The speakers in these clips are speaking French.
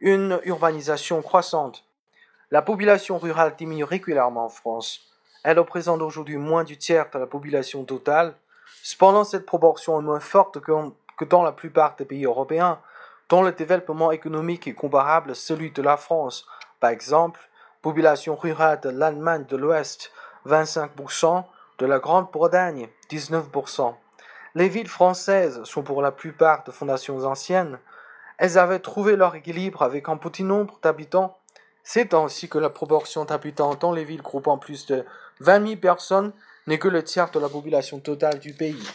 une urbanisation croissante. La population rurale diminue régulièrement en France. Elle représente aujourd'hui moins du tiers de la population totale. Cependant, cette proportion est moins forte que, dans la plupart des pays européens, dont le développement économique est comparable à celui de la France. Par exemple, population rurale de l'Allemagne de l'Ouest, 25%, de la Grande-Bretagne, 19%. Les villes françaises sont pour la plupart de fondations anciennes. Elles avaient trouvé leur équilibre avec un petit nombre d'habitants. C'est ainsi que la proportion d'habitants dans les villes groupant plus de 20 000 personnes n'est que le tiers de la population totale du pays.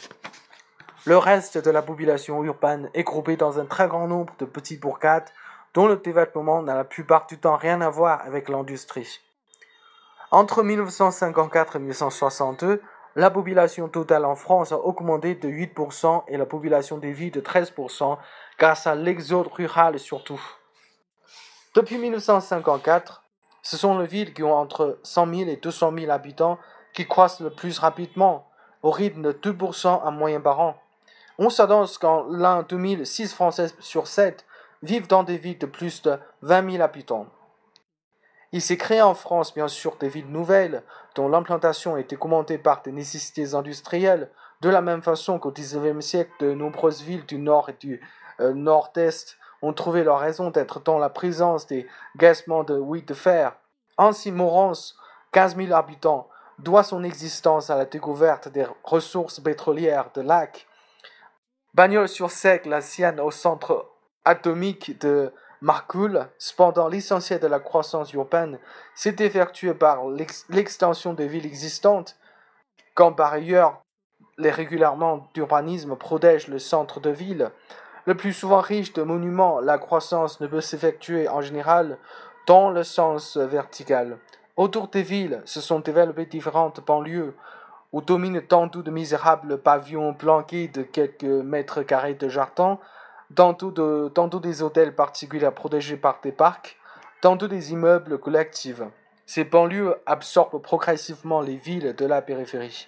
Le reste de la population urbaine est groupé dans un très grand nombre de petites bourgades dont le développement n'a la plupart du temps rien à voir avec l'industrie. Entre 1954 et 1962, la population totale en France a augmenté de 8% et la population des villes de 13% grâce à l'exode rural surtout. Depuis 1954, ce sont les villes qui ont entre 100 000 et 200 000 habitants qui croissent le plus rapidement, au rythme de 2% en moyenne par an. On s'annonce qu'en l'an 2006 Français sur 7 vivent dans des villes de plus de 20 000 habitants. Il s'est créé en France, bien sûr, des villes nouvelles, dont l'implantation était commentée par des nécessités industrielles, de la même façon qu'au XIXe siècle, de nombreuses villes du nord et du euh, nord-est ont trouvé leur raison d'être dans la présence des gassements de huit de fer. Ainsi, Morance, 15 000 habitants, doit son existence à la découverte des ressources pétrolières de lac. Bagnols-sur-Sec, la sienne au centre atomique de Marcoule, cependant l'essentiel de la croissance urbaine s'est effectué par l'extension des villes existantes, quand par ailleurs les régularissements d'urbanisme protègent le centre de ville. Le plus souvent riche de monuments, la croissance ne peut s'effectuer en général dans le sens vertical. Autour des villes se sont développées différentes banlieues où dominent tantôt de misérables pavillons planqués de quelques mètres carrés de jardin, tantôt, de, tantôt des hôtels particuliers protégés par des parcs, tantôt des immeubles collectifs. Ces banlieues absorbent progressivement les villes de la périphérie.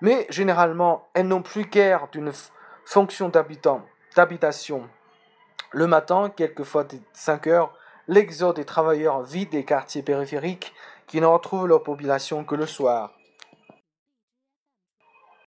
Mais généralement, elles n'ont plus guère d'une fonction d'habitation. Le matin, quelquefois dès 5 heures, l'exode des travailleurs vide des quartiers périphériques qui ne retrouvent leur population que le soir.